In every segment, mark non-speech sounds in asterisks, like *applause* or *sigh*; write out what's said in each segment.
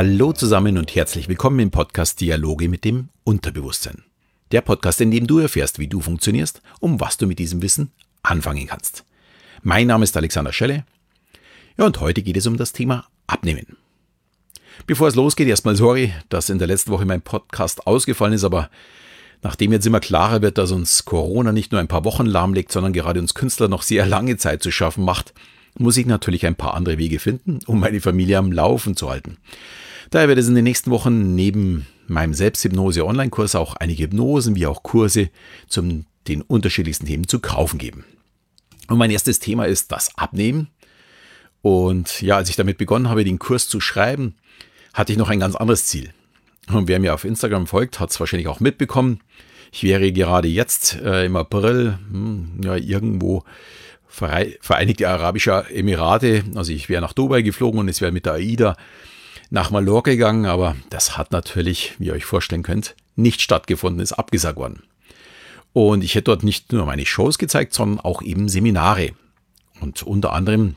Hallo zusammen und herzlich willkommen im Podcast Dialoge mit dem Unterbewusstsein. Der Podcast, in dem du erfährst, wie du funktionierst, um was du mit diesem Wissen anfangen kannst. Mein Name ist Alexander Schelle. Ja, und heute geht es um das Thema Abnehmen. Bevor es losgeht, erstmal sorry, dass in der letzten Woche mein Podcast ausgefallen ist, aber nachdem jetzt immer klarer wird, dass uns Corona nicht nur ein paar Wochen lahmlegt, sondern gerade uns Künstler noch sehr lange Zeit zu schaffen macht, muss ich natürlich ein paar andere Wege finden, um meine Familie am Laufen zu halten. Daher wird es in den nächsten Wochen neben meinem Selbsthypnose-Online-Kurs auch einige Hypnosen wie auch Kurse zu den unterschiedlichsten Themen zu kaufen geben. Und mein erstes Thema ist das Abnehmen. Und ja, als ich damit begonnen habe, den Kurs zu schreiben, hatte ich noch ein ganz anderes Ziel. Und wer mir auf Instagram folgt, hat es wahrscheinlich auch mitbekommen. Ich wäre gerade jetzt äh, im April hm, ja, irgendwo Vereinigte Arabische Emirate. Also ich wäre nach Dubai geflogen und es wäre mit der AIDA nach Mallorca gegangen, aber das hat natürlich, wie ihr euch vorstellen könnt, nicht stattgefunden, ist abgesagt worden. Und ich hätte dort nicht nur meine Shows gezeigt, sondern auch eben Seminare. Und unter anderem,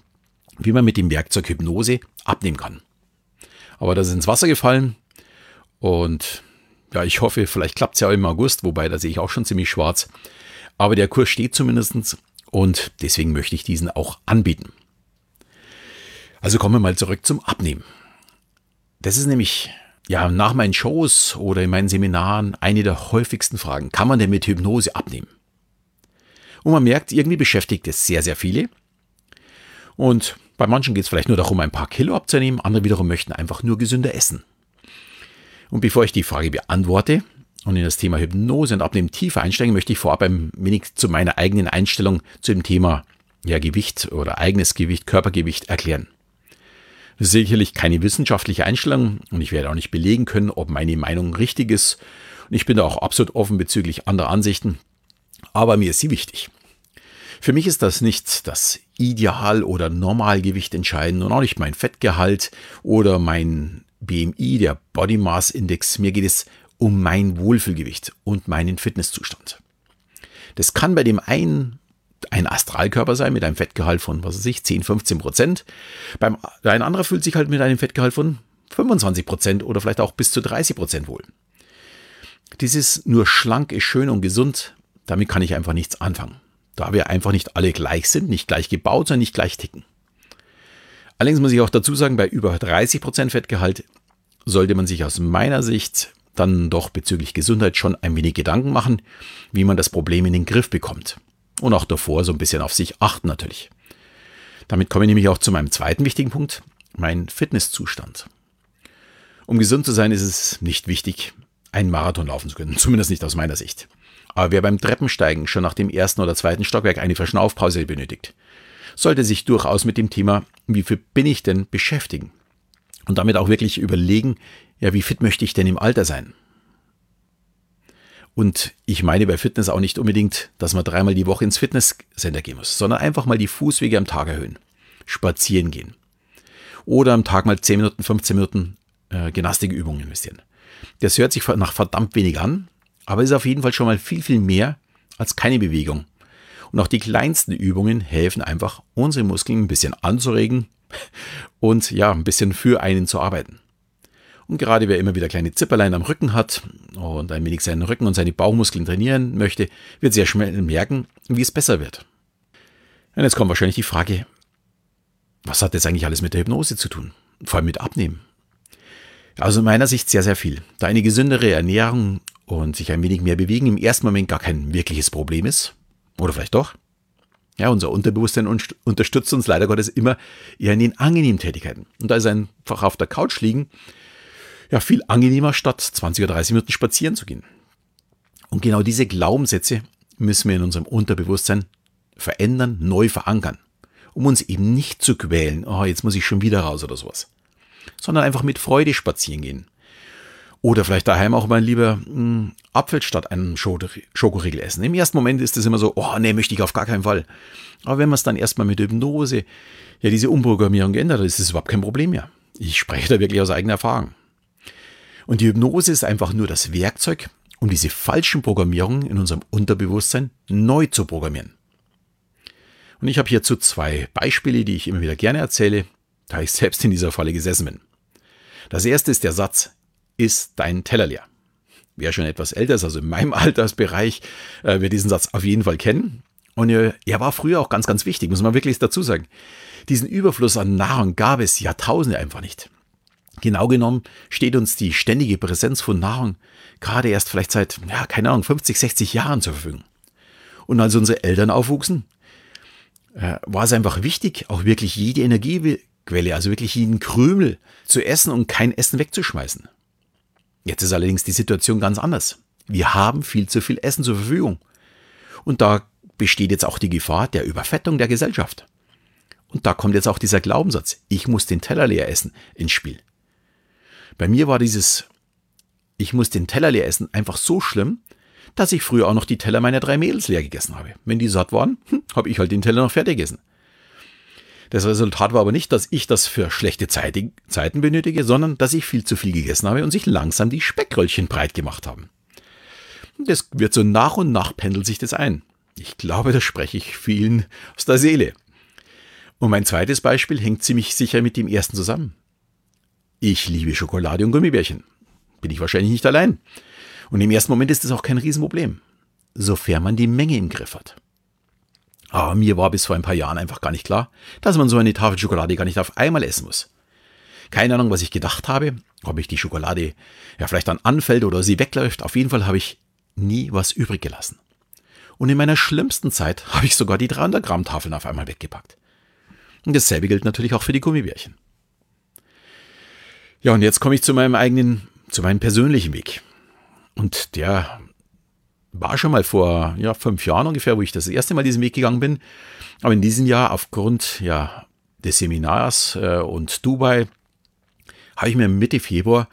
wie man mit dem Werkzeug Hypnose abnehmen kann. Aber das ist ins Wasser gefallen und ja, ich hoffe, vielleicht klappt es ja auch im August, wobei da sehe ich auch schon ziemlich schwarz. Aber der Kurs steht zumindest und deswegen möchte ich diesen auch anbieten. Also kommen wir mal zurück zum Abnehmen. Das ist nämlich ja nach meinen Shows oder in meinen Seminaren eine der häufigsten Fragen. Kann man denn mit Hypnose abnehmen? Und man merkt, irgendwie beschäftigt es sehr, sehr viele. Und bei manchen geht es vielleicht nur darum, ein paar Kilo abzunehmen, andere wiederum möchten einfach nur gesünder essen. Und bevor ich die Frage beantworte, und in das Thema Hypnose und Abnehmen tiefer einsteigen, möchte ich vorab ein wenig zu meiner eigenen Einstellung zu dem Thema ja, Gewicht oder eigenes Gewicht, Körpergewicht erklären. Ist sicherlich keine wissenschaftliche Einstellung und ich werde auch nicht belegen können, ob meine Meinung richtig ist. Und ich bin da auch absolut offen bezüglich anderer Ansichten. Aber mir ist sie wichtig. Für mich ist das nicht das Ideal- oder Normalgewicht entscheidend und auch nicht mein Fettgehalt oder mein BMI, der Body Mass Index. Mir geht es um mein Wohlfühlgewicht und meinen Fitnesszustand. Das kann bei dem einen ein Astralkörper sein mit einem Fettgehalt von, was weiß ich, 10, 15 Prozent. Beim, ein anderer fühlt sich halt mit einem Fettgehalt von 25 Prozent oder vielleicht auch bis zu 30 Prozent wohl. Dieses nur schlank ist schön und gesund, damit kann ich einfach nichts anfangen. Da wir einfach nicht alle gleich sind, nicht gleich gebaut, sondern nicht gleich ticken. Allerdings muss ich auch dazu sagen, bei über 30 Prozent Fettgehalt sollte man sich aus meiner Sicht dann doch bezüglich Gesundheit schon ein wenig Gedanken machen, wie man das Problem in den Griff bekommt. Und auch davor so ein bisschen auf sich achten natürlich. Damit komme ich nämlich auch zu meinem zweiten wichtigen Punkt, mein Fitnesszustand. Um gesund zu sein, ist es nicht wichtig, einen Marathon laufen zu können, *laughs* zumindest nicht aus meiner Sicht. Aber wer beim Treppensteigen schon nach dem ersten oder zweiten Stockwerk eine Verschnaufpause benötigt, sollte sich durchaus mit dem Thema, wie fit bin ich denn, beschäftigen. Und damit auch wirklich überlegen, ja, wie fit möchte ich denn im Alter sein? Und ich meine bei Fitness auch nicht unbedingt, dass man dreimal die Woche ins Fitnesscenter gehen muss, sondern einfach mal die Fußwege am Tag erhöhen. Spazieren gehen. Oder am Tag mal 10 Minuten, 15 Minuten äh, Gymnastikübungen investieren. Das hört sich nach verdammt wenig an, aber ist auf jeden Fall schon mal viel, viel mehr als keine Bewegung. Und auch die kleinsten Übungen helfen einfach, unsere Muskeln ein bisschen anzuregen *laughs* und ja, ein bisschen für einen zu arbeiten. Und gerade wer immer wieder kleine Zipperlein am Rücken hat und ein wenig seinen Rücken und seine Bauchmuskeln trainieren möchte, wird sehr schnell merken, wie es besser wird. Und jetzt kommt wahrscheinlich die Frage, was hat das eigentlich alles mit der Hypnose zu tun? Vor allem mit Abnehmen. Also in meiner Sicht sehr, sehr viel. Da eine gesündere Ernährung und sich ein wenig mehr bewegen im ersten Moment gar kein wirkliches Problem ist. Oder vielleicht doch. Ja, unser Unterbewusstsein unterstützt uns leider Gottes immer eher in den angenehmen Tätigkeiten. Und da ist einfach auf der Couch liegen ja viel angenehmer, statt 20 oder 30 Minuten spazieren zu gehen. Und genau diese Glaubenssätze müssen wir in unserem Unterbewusstsein verändern, neu verankern, um uns eben nicht zu quälen, oh, jetzt muss ich schon wieder raus oder sowas, sondern einfach mit Freude spazieren gehen. Oder vielleicht daheim auch mal lieber mh, hm, Apfel statt einem Schokoriegel essen. Im ersten Moment ist es immer so, oh nee, möchte ich auf gar keinen Fall. Aber wenn man es dann erstmal mit Hypnose, ja diese Umprogrammierung geändert hat, ist es überhaupt kein Problem mehr. Ich spreche da wirklich aus eigener Erfahrung. Und die Hypnose ist einfach nur das Werkzeug, um diese falschen Programmierungen in unserem Unterbewusstsein neu zu programmieren. Und ich habe hierzu zwei Beispiele, die ich immer wieder gerne erzähle, da ich selbst in dieser Falle gesessen bin. Das erste ist der Satz, ist dein Teller leer? Wer schon etwas älter ist, also in meinem *laughs* Altersbereich, äh, wird diesen Satz auf jeden Fall kennen. Und äh, er war früher auch ganz, ganz wichtig, muss man wirklich dazu sagen. Diesen Überfluss an Nahrung gab es Jahrtausende einfach nicht. Genau genommen steht uns die ständige Präsenz von Nahrung gerade erst vielleicht seit, ja, keine Ahnung, 50, 60 Jahren zur Verfügung. Und als unsere Eltern aufwuchsen, äh, war es einfach wichtig, auch wirklich jede Energiequelle, also wirklich jeden Krümel zu essen und kein Essen wegzuschmeißen. Jetzt ist allerdings die Situation ganz anders. Wir haben viel zu viel Essen zur Verfügung. Und da besteht jetzt auch die Gefahr der Überfettung der Gesellschaft. Und da kommt jetzt auch dieser Glaubenssatz, ich muss den Teller leer essen, ins Spiel. Bei mir war dieses, ich muss den Teller leer essen, einfach so schlimm, dass ich früher auch noch die Teller meiner drei Mädels leer gegessen habe. Wenn die satt waren, hm, habe ich halt den Teller noch fertig gegessen. Das Resultat war aber nicht, dass ich das für schlechte Zeiten benötige, sondern dass ich viel zu viel gegessen habe und sich langsam die Speckröllchen breit gemacht haben. Das wird so nach und nach pendelt sich das ein. Ich glaube, da spreche ich vielen aus der Seele. Und mein zweites Beispiel hängt ziemlich sicher mit dem ersten zusammen. Ich liebe Schokolade und Gummibärchen. Bin ich wahrscheinlich nicht allein. Und im ersten Moment ist das auch kein Riesenproblem, sofern man die Menge im Griff hat. Aber mir war bis vor ein paar Jahren einfach gar nicht klar, dass man so eine Tafel Schokolade gar nicht auf einmal essen muss. Keine Ahnung, was ich gedacht habe, ob ich die Schokolade ja vielleicht dann anfällt oder sie wegläuft. Auf jeden Fall habe ich nie was übrig gelassen. Und in meiner schlimmsten Zeit habe ich sogar die 300 Gramm Tafeln auf einmal weggepackt. Und dasselbe gilt natürlich auch für die Gummibärchen. Ja, und jetzt komme ich zu meinem eigenen, zu meinem persönlichen Weg. Und der war schon mal vor ja, fünf Jahren ungefähr, wo ich das erste Mal diesen Weg gegangen bin. Aber in diesem Jahr aufgrund ja, des Seminars äh, und Dubai habe ich mir Mitte Februar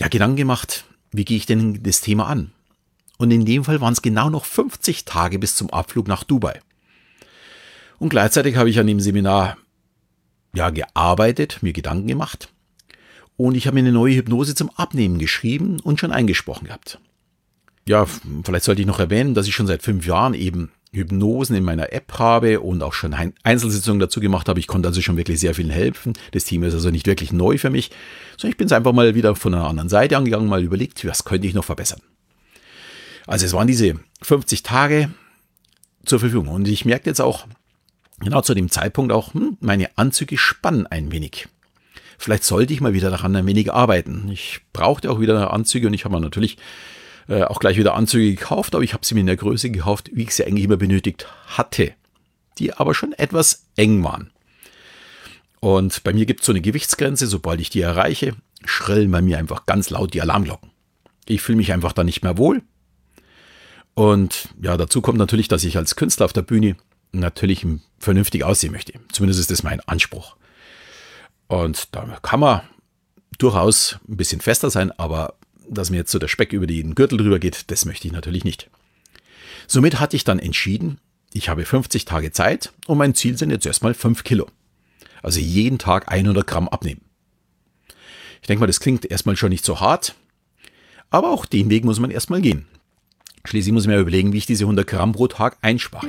ja, Gedanken gemacht, wie gehe ich denn das Thema an? Und in dem Fall waren es genau noch 50 Tage bis zum Abflug nach Dubai. Und gleichzeitig habe ich an dem Seminar ja gearbeitet, mir Gedanken gemacht. Und ich habe mir eine neue Hypnose zum Abnehmen geschrieben und schon eingesprochen gehabt ja, vielleicht sollte ich noch erwähnen, dass ich schon seit fünf Jahren eben Hypnosen in meiner App habe und auch schon Einzelsitzungen dazu gemacht habe. Ich konnte also schon wirklich sehr vielen helfen. Das Team ist also nicht wirklich neu für mich, sondern ich bin es einfach mal wieder von einer anderen Seite angegangen, mal überlegt, was könnte ich noch verbessern. Also es waren diese 50 Tage zur Verfügung und ich merkte jetzt auch genau zu dem Zeitpunkt auch, hm, meine Anzüge spannen ein wenig. Vielleicht sollte ich mal wieder daran ein wenig arbeiten. Ich brauchte auch wieder Anzüge und ich habe mir natürlich äh, auch gleich wieder Anzüge gekauft, aber ich habe sie mir in der Größe gekauft, wie ich sie eigentlich immer benötigt hatte, die aber schon etwas eng waren. Und bei mir gibt es so eine Gewichtsgrenze, sobald ich die erreiche, schrillen bei mir einfach ganz laut die Alarmglocken. Ich fühle mich einfach da nicht mehr wohl. Und ja, dazu kommt natürlich, dass ich als Künstler auf der Bühne natürlich vernünftig aussehen möchte. Zumindest ist das mein Anspruch. Und da kann man durchaus ein bisschen fester sein, aber dass mir jetzt so der Speck über den Gürtel drüber geht, das möchte ich natürlich nicht. Somit hatte ich dann entschieden, ich habe 50 Tage Zeit und mein Ziel sind jetzt erstmal 5 Kilo. Also jeden Tag 100 Gramm abnehmen. Ich denke mal, das klingt erstmal schon nicht so hart, aber auch den Weg muss man erstmal gehen. Schließlich muss ich mir überlegen, wie ich diese 100 Gramm pro Tag einspare.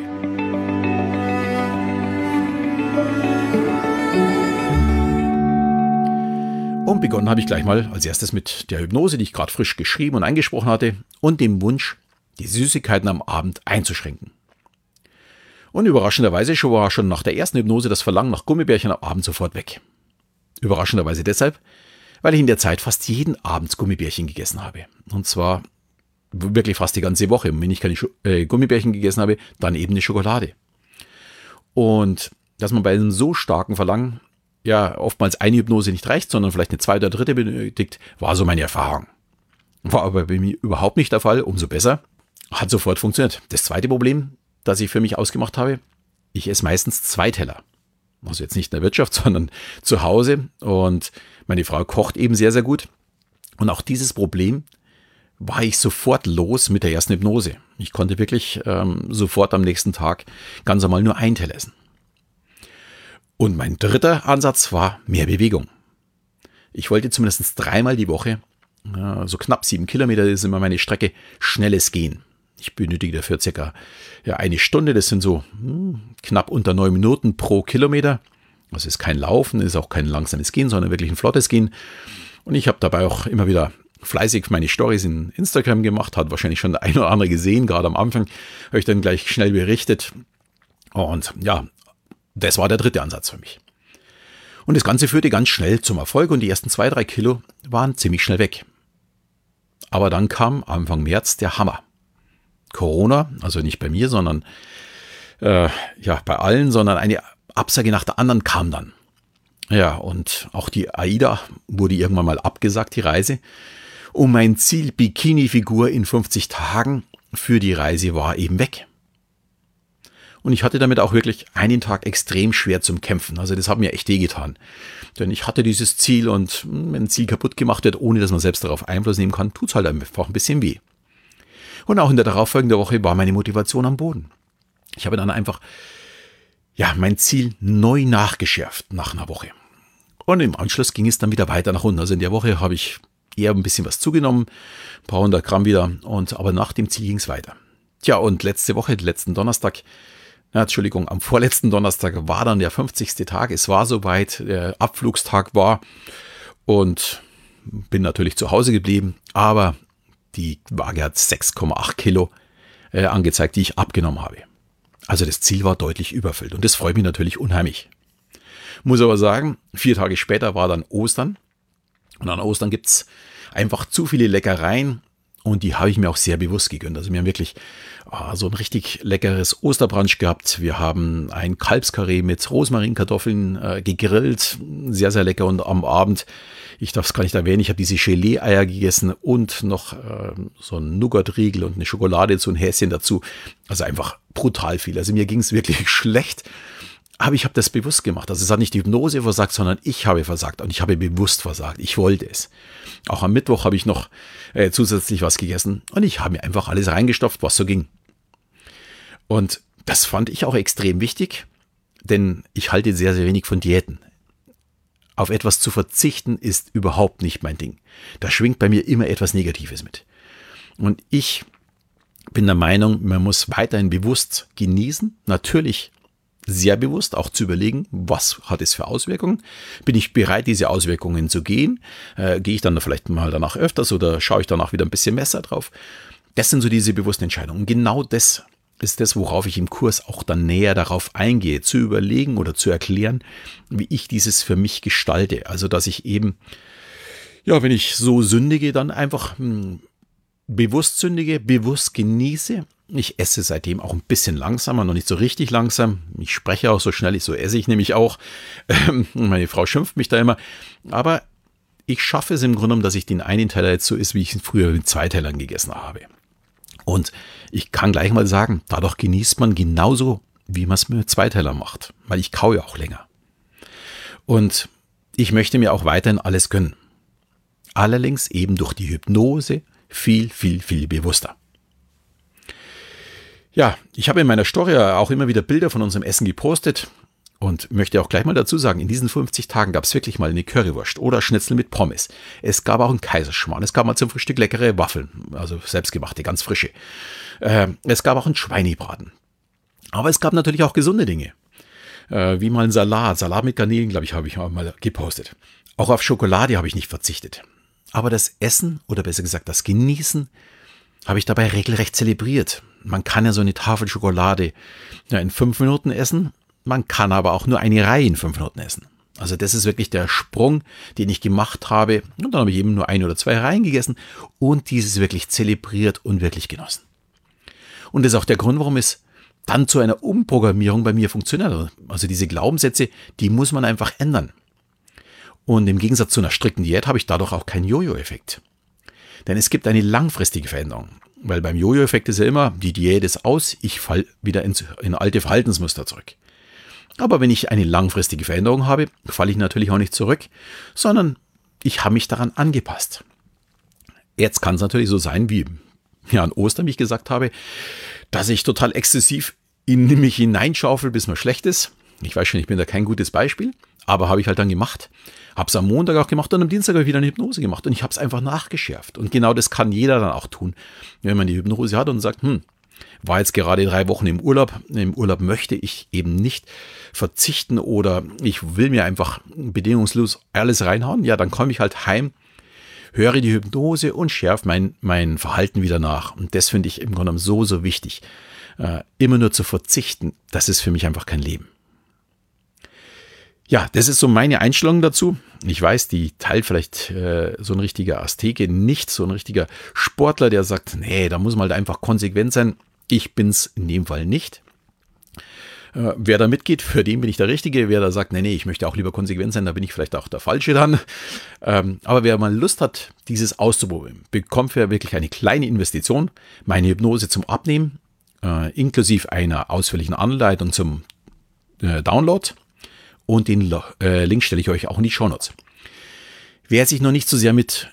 Und begonnen habe ich gleich mal als erstes mit der Hypnose, die ich gerade frisch geschrieben und eingesprochen hatte, und dem Wunsch, die Süßigkeiten am Abend einzuschränken. Und überraschenderweise war schon nach der ersten Hypnose das Verlangen nach Gummibärchen am Abend sofort weg. Überraschenderweise deshalb, weil ich in der Zeit fast jeden Abend Gummibärchen gegessen habe. Und zwar wirklich fast die ganze Woche. Und wenn ich keine äh, Gummibärchen gegessen habe, dann eben eine Schokolade. Und dass man bei einem so starken Verlangen ja oftmals eine Hypnose nicht reicht, sondern vielleicht eine zweite oder dritte benötigt, war so meine Erfahrung. War aber bei mir überhaupt nicht der Fall, umso besser. Hat sofort funktioniert. Das zweite Problem, das ich für mich ausgemacht habe, ich esse meistens zwei Teller. Also jetzt nicht in der Wirtschaft, *laughs* sondern zu Hause. Und meine Frau kocht eben sehr, sehr gut. Und auch dieses Problem war ich sofort los mit der ersten Hypnose. Ich konnte wirklich ähm, sofort am nächsten Tag ganz normal nur ein Teller essen. Und mein dritter Ansatz war mehr Bewegung. Ich wollte zumindest dreimal die Woche, so knapp sieben Kilometer ist immer meine Strecke, schnelles Gehen. Ich benötige dafür circa eine Stunde, das sind so hm, knapp unter neun Minuten pro Kilometer. Also es ist kein Laufen, ist auch kein langsames Gehen, sondern wirklich ein flottes Gehen. Und ich habe dabei auch immer wieder fleißig meine Stories in Instagram gemacht, hat wahrscheinlich schon der ein oder andere gesehen, gerade am Anfang habe ich dann gleich schnell berichtet. Und ja, das war der dritte Ansatz für mich. Und das Ganze führte ganz schnell zum Erfolg und die ersten zwei, drei Kilo waren ziemlich schnell weg. Aber dann kam Anfang März der Hammer. Corona, also nicht bei mir, sondern äh, ja bei allen, sondern eine Absage nach der anderen kam dann. Ja, und auch die AIDA wurde irgendwann mal abgesagt, die Reise. Und mein Ziel Bikini-Figur in 50 Tagen für die Reise war eben weg. Und ich hatte damit auch wirklich einen Tag extrem schwer zum Kämpfen. Also das hat mir echt wehgetan. Denn ich hatte dieses Ziel und wenn ein Ziel kaputt gemacht wird, ohne dass man selbst darauf Einfluss nehmen kann, tut es halt einfach ein bisschen weh. Und auch in der darauffolgenden Woche war meine Motivation am Boden. Ich habe dann einfach, ja, mein Ziel neu nachgeschärft nach einer Woche. Und im Anschluss ging es dann wieder weiter nach unten. Also in der Woche habe ich eher ein bisschen was zugenommen, ein paar hundert Gramm wieder, und aber nach dem Ziel ging es weiter. Tja, und letzte Woche, letzten Donnerstag, ja, Entschuldigung, am vorletzten Donnerstag war dann der 50. Tag. Es war soweit, der Abflugstag war und bin natürlich zu Hause geblieben, aber die Waage hat 6,8 Kilo äh, angezeigt, die ich abgenommen habe. Also das Ziel war deutlich überfüllt und das freut mich natürlich unheimlich. Muss aber sagen, vier Tage später war dann Ostern und an Ostern gibt's einfach zu viele Leckereien und die habe ich mir auch sehr bewusst gegönnt. Also wir haben wirklich oh, so ein richtig leckeres Osterbrunch gehabt. Wir haben ein Kalbskarree mit Rosmarinkartoffeln äh, gegrillt. Sehr, sehr lecker. Und am Abend, ich darf es gar nicht erwähnen, ich habe diese Gelee-Eier gegessen und noch äh, so ein Nougat-Riegel und eine Schokolade zu ein Häschen dazu. Also einfach brutal viel. Also mir ging es wirklich *laughs* schlecht. Aber ich habe das bewusst gemacht. Also es hat nicht die Hypnose versagt, sondern ich habe versagt und ich habe bewusst versagt. Ich wollte es. Auch am Mittwoch habe ich noch äh, zusätzlich was gegessen und ich habe mir einfach alles reingestopft, was so ging. Und das fand ich auch extrem wichtig, denn ich halte sehr, sehr wenig von Diäten. Auf etwas zu verzichten ist überhaupt nicht mein Ding. Da schwingt bei mir immer etwas Negatives mit. Und ich bin der Meinung, man muss weiterhin bewusst genießen. Natürlich sehr bewusst auch zu überlegen, was hat es für Auswirkungen? Bin ich bereit, diese Auswirkungen zu gehen? Äh, gehe ich dann vielleicht mal danach öfters oder schaue ich danach wieder ein bisschen besser drauf? Das sind so diese bewussten Entscheidungen. Genau das ist das, worauf ich im Kurs auch dann näher darauf eingehe, zu überlegen oder zu erklären, wie ich dieses für mich gestalte. Also, dass ich eben, ja, wenn ich so sündige, dann einfach hm, bewusst sündige, bewusst genieße ich esse seitdem auch ein bisschen langsamer, noch nicht so richtig langsam. Ich spreche auch so schnell, so esse ich nämlich auch. Ähm, meine Frau schimpft mich da immer. Aber ich schaffe es im Grunde genommen, dass ich den einen Teller jetzt so ist, wie ich ihn früher mit zwei Tellern gegessen habe. Und ich kann gleich mal sagen, dadurch genießt man genauso, wie man es mit zwei Tellern macht. Weil ich kaue auch länger. Und ich möchte mir auch weiterhin alles gönnen. Allerdings eben durch die Hypnose viel, viel, viel bewusster. Ja, ich habe in meiner Story auch immer wieder Bilder von unserem Essen gepostet und möchte auch gleich mal dazu sagen, in diesen 50 Tagen gab es wirklich mal eine Currywurst oder Schnitzel mit Pommes. Es gab auch einen Kaiserschmarrn. Es gab mal zum Frühstück leckere Waffeln, also selbstgemachte, ganz frische. Äh, es gab auch einen Schweinebraten. Aber es gab natürlich auch gesunde Dinge. Äh, wie mal ein Salat. Salat mit Garnelen, glaube ich, habe ich mal gepostet. Auch auf Schokolade habe ich nicht verzichtet. Aber das Essen oder besser gesagt das Genießen habe ich dabei regelrecht zelebriert. Man kann ja so eine Tafel Schokolade ja, in fünf Minuten essen, man kann aber auch nur eine Reihe in fünf Minuten essen. Also das ist wirklich der Sprung, den ich gemacht habe. Und dann habe ich eben nur ein oder zwei Reihen gegessen und dieses wirklich zelebriert und wirklich genossen. Und das ist auch der Grund, warum es dann zu einer Umprogrammierung bei mir funktioniert. Also diese Glaubenssätze, die muss man einfach ändern. Und im Gegensatz zu einer strikten Diät habe ich dadurch auch keinen Jojo-Effekt. Denn es gibt eine langfristige Veränderung. Weil beim Jojo-Effekt ist ja immer, die Diät ist aus, ich fall wieder ins, in alte Verhaltensmuster zurück. Aber wenn ich eine langfristige Veränderung habe, falle ich natürlich auch nicht zurück, sondern ich habe mich daran angepasst. Jetzt kann es natürlich so sein, wie ja, an Ostern, wie ich gesagt habe, dass ich total exzessiv in mich hineinschaufel, bis mir schlecht ist. Ich weiß schon, ich bin da kein gutes Beispiel, aber habe ich halt dann gemacht. Habe es am Montag auch gemacht und am Dienstag habe ich wieder eine Hypnose gemacht und ich habe es einfach nachgeschärft. Und genau das kann jeder dann auch tun, wenn man die Hypnose hat und sagt, hm, war jetzt gerade drei Wochen im Urlaub. Im Urlaub möchte ich eben nicht verzichten oder ich will mir einfach bedingungslos alles reinhauen. Ja, dann komme ich halt heim, höre die Hypnose und schärfe mein, mein Verhalten wieder nach. Und das finde ich im Grunde genommen so, so wichtig. Äh, immer nur zu verzichten, das ist für mich einfach kein Leben. Ja, das ist so meine Einstellung dazu. Ich weiß, die teilt vielleicht äh, so ein richtiger Azteke nicht, so ein richtiger Sportler, der sagt, nee, da muss man halt einfach konsequent sein. Ich bin's in dem Fall nicht. Äh, wer da mitgeht, für den bin ich der Richtige. Wer da sagt, nee, nee, ich möchte auch lieber konsequent sein, da bin ich vielleicht auch der Falsche dann. Ähm, aber wer mal Lust hat, dieses auszuprobieren, bekommt für wirklich eine kleine Investition. Meine Hypnose zum Abnehmen, äh, inklusive einer ausführlichen Anleitung zum äh, Download und den äh, Link stelle ich euch auch in die Show Notes. Wer sich noch nicht so sehr mit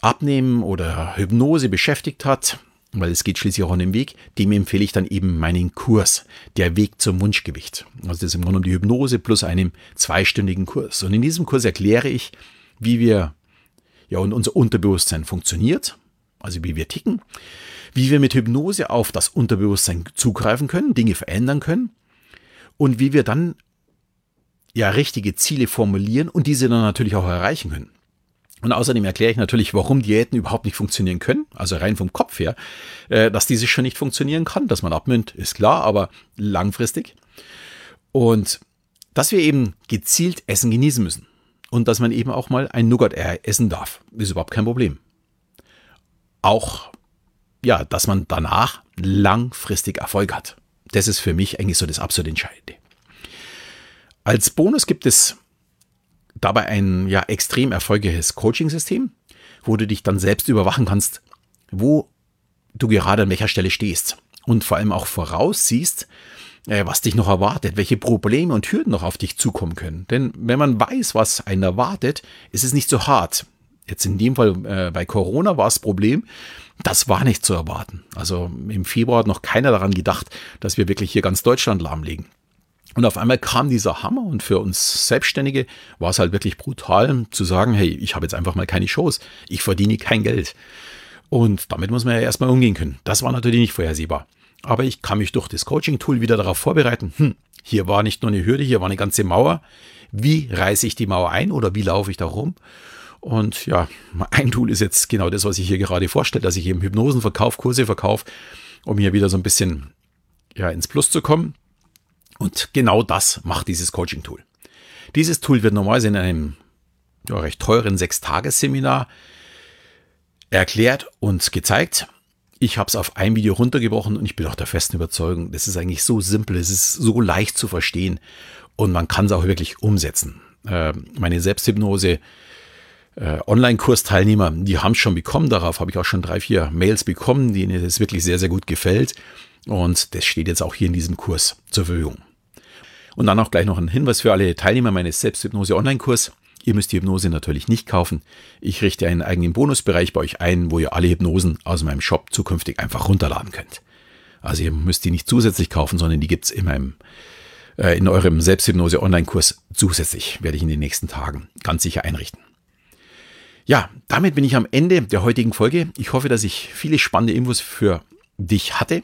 Abnehmen oder Hypnose beschäftigt hat, weil es geht schließlich auch an den Weg, dem empfehle ich dann eben meinen Kurs, der Weg zum Wunschgewicht. Also das ist im Grunde die Hypnose plus einem zweistündigen Kurs. Und in diesem Kurs erkläre ich, wie wir, ja, und unser Unterbewusstsein funktioniert, also wie wir ticken, wie wir mit Hypnose auf das Unterbewusstsein zugreifen können, Dinge verändern können und wie wir dann ja richtige Ziele formulieren und diese dann natürlich auch erreichen können. Und außerdem erkläre ich natürlich, warum Diäten überhaupt nicht funktionieren können, also rein vom Kopf her, äh, dass diese schon nicht funktionieren kann, dass man abnimmt, ist klar, aber langfristig. Und dass wir eben gezielt Essen genießen müssen. Und dass man eben auch mal ein Nougat essen darf, ist überhaupt kein Problem. Auch, ja, dass man danach langfristig Erfolg hat. Das ist für mich eigentlich so das absolut Entscheidende. Als Bonus gibt es dabei ein ja extrem erfolgreiches Coaching-System, wo du dich dann selbst überwachen kannst, wo du gerade an welcher Stelle stehst und vor allem auch voraussiehst, äh, was dich noch erwartet, welche Probleme und Hürden noch auf dich zukommen können. Denn wenn man weiß, was einen erwartet, ist es nicht so hart. Jetzt in dem Fall äh, bei Corona war das Problem, das war nicht zu erwarten. Also im Februar hat noch keiner daran gedacht, dass wir wirklich hier ganz Deutschland lahmlegen. Und auf einmal kam dieser Hammer und für uns Selbstständige war es halt wirklich brutal zu sagen, hey, ich habe jetzt einfach mal keine Shows, ich verdiene kein Geld. Und damit muss man ja erstmal umgehen können. Das war natürlich nicht vorhersehbar. Aber ich kann mich durch das Coaching-Tool wieder darauf vorbereiten, hm, hier war nicht nur eine Hürde, hier war eine ganze Mauer. Wie reiße ich die Mauer ein oder wie laufe ich da rum? Und ja, ein Tool ist jetzt genau das, was ich hier gerade vorstelle, dass ich eben Hypnosen verkaufe, Kurse verkaufe, um hier wieder so ein bisschen ja, ins Plus zu kommen. Und genau das macht dieses Coaching-Tool. Dieses Tool wird normalerweise in einem ja, recht teuren Sechstagesseminar erklärt und gezeigt. Ich habe es auf ein Video runtergebrochen und ich bin auch der festen Überzeugung, das ist eigentlich so simpel, es ist so leicht zu verstehen und man kann es auch wirklich umsetzen. Äh, meine Selbsthypnose äh, Online-Kursteilnehmer, die haben es schon bekommen. Darauf habe ich auch schon drei, vier Mails bekommen, denen es wirklich sehr, sehr gut gefällt. Und das steht jetzt auch hier in diesem Kurs zur Verfügung. Und dann auch gleich noch ein Hinweis für alle Teilnehmer meines Selbsthypnose-Online-Kurs. Ihr müsst die Hypnose natürlich nicht kaufen. Ich richte einen eigenen Bonusbereich bei euch ein, wo ihr alle Hypnosen aus meinem Shop zukünftig einfach runterladen könnt. Also ihr müsst die nicht zusätzlich kaufen, sondern die gibt's in meinem äh, in eurem Selbsthypnose-Online-Kurs zusätzlich. Werde ich in den nächsten Tagen ganz sicher einrichten. Ja, damit bin ich am Ende der heutigen Folge. Ich hoffe, dass ich viele spannende Infos für dich hatte.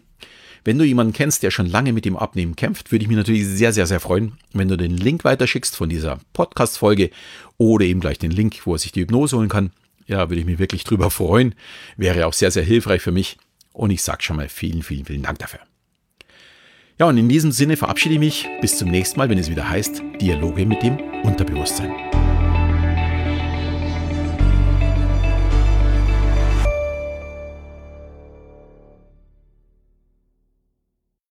Wenn du jemanden kennst, der schon lange mit dem Abnehmen kämpft, würde ich mich natürlich sehr, sehr, sehr freuen, wenn du den Link weiterschickst von dieser Podcast-Folge oder eben gleich den Link, wo er sich die Hypnose holen kann. Ja, würde ich mich wirklich drüber freuen. Wäre auch sehr, sehr hilfreich für mich. Und ich sage schon mal vielen, vielen, vielen Dank dafür. Ja, und in diesem Sinne verabschiede ich mich. Bis zum nächsten Mal, wenn es wieder heißt Dialoge mit dem Unterbewusstsein.